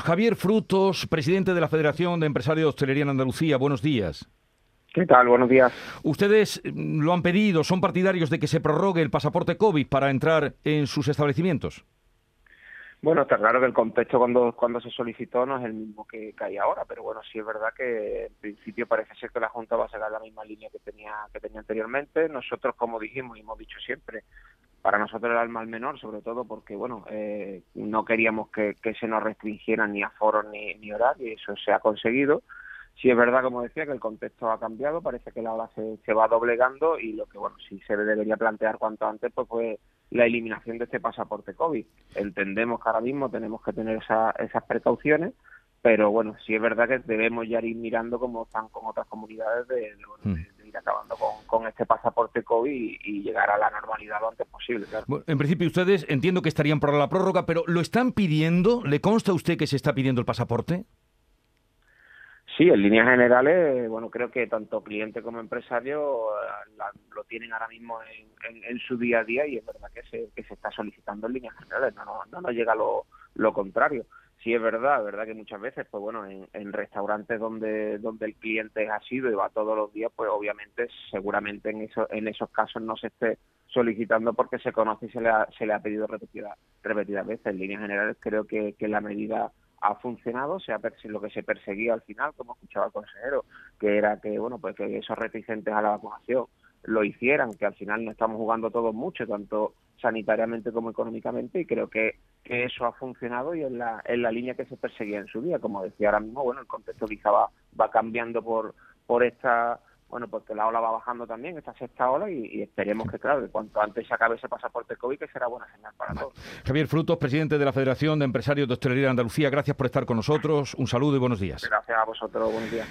Javier Frutos, presidente de la Federación de Empresarios de Hostelería en Andalucía. Buenos días. ¿Qué tal? Buenos días. Ustedes mm, lo han pedido, son partidarios de que se prorrogue el pasaporte COVID para entrar en sus establecimientos. Bueno, está claro que el contexto cuando, cuando se solicitó no es el mismo que, hay ahora, pero bueno, sí es verdad que en principio parece ser que la Junta va a sacar la misma línea que tenía, que tenía anteriormente. Nosotros, como dijimos y hemos dicho siempre, para nosotros era el mal menor, sobre todo porque, bueno, eh, no queríamos que, se nos restringieran ni aforos ni, ni horarios y eso se ha conseguido. Sí es verdad, como decía, que el contexto ha cambiado, parece que la hora se, va doblegando y lo que, bueno, sí se debería plantear cuanto antes, pues fue la eliminación de este pasaporte COVID. Entendemos que ahora mismo tenemos que tener esas precauciones, pero bueno, sí es verdad que debemos ya ir mirando cómo están con otras comunidades de, hmm. Ir acabando con, este pasaporte COVID y, llegar a la normalidad lo antes posible. en principio ustedes entiendo que estarían por la prórroga, pero ¿lo están pidiendo? ¿Le consta a usted que se está pidiendo el pasaporte? Sí, en líneas generales, bueno, creo que tanto cliente como empresario eh, lo tienen ahora mismo en, su día a día y es verdad que se, que se está solicitando en líneas generales, no, no, no nos llega lo, lo contrario. Sí es verdad, verdad que muchas veces, pues bueno, en, restaurantes donde donde el cliente ha sido y va todos los días, pues obviamente, seguramente en eso, en esos casos no se esté solicitando porque se conoce y se le ha, se le ha pedido repetidas repetidas veces. En líneas generales creo que, que la medida ha funcionado, se ha lo que se perseguía al final, como escuchaba el consejero, que era que bueno pues que esos reticentes a la vacunación lo hicieran, que al final no estamos jugando todos mucho, tanto sanitariamente como económicamente, y creo que, que eso ha funcionado y en la, en la línea que se perseguía en su día. Como decía ahora mismo, bueno, el contexto quizá va, va cambiando por, por esta bueno, pues que la ola va bajando también, esta sexta ola, y, esperemos que, claro, que cuanto antes se acabe ese pasaporte COVID, que será buena señal para todos. Javier Frutos, presidente de la Federación de Empresarios de Hostelería de Andalucía, gracias por estar con nosotros, un saludo y buenos días. Gracias a vosotros, buenos días.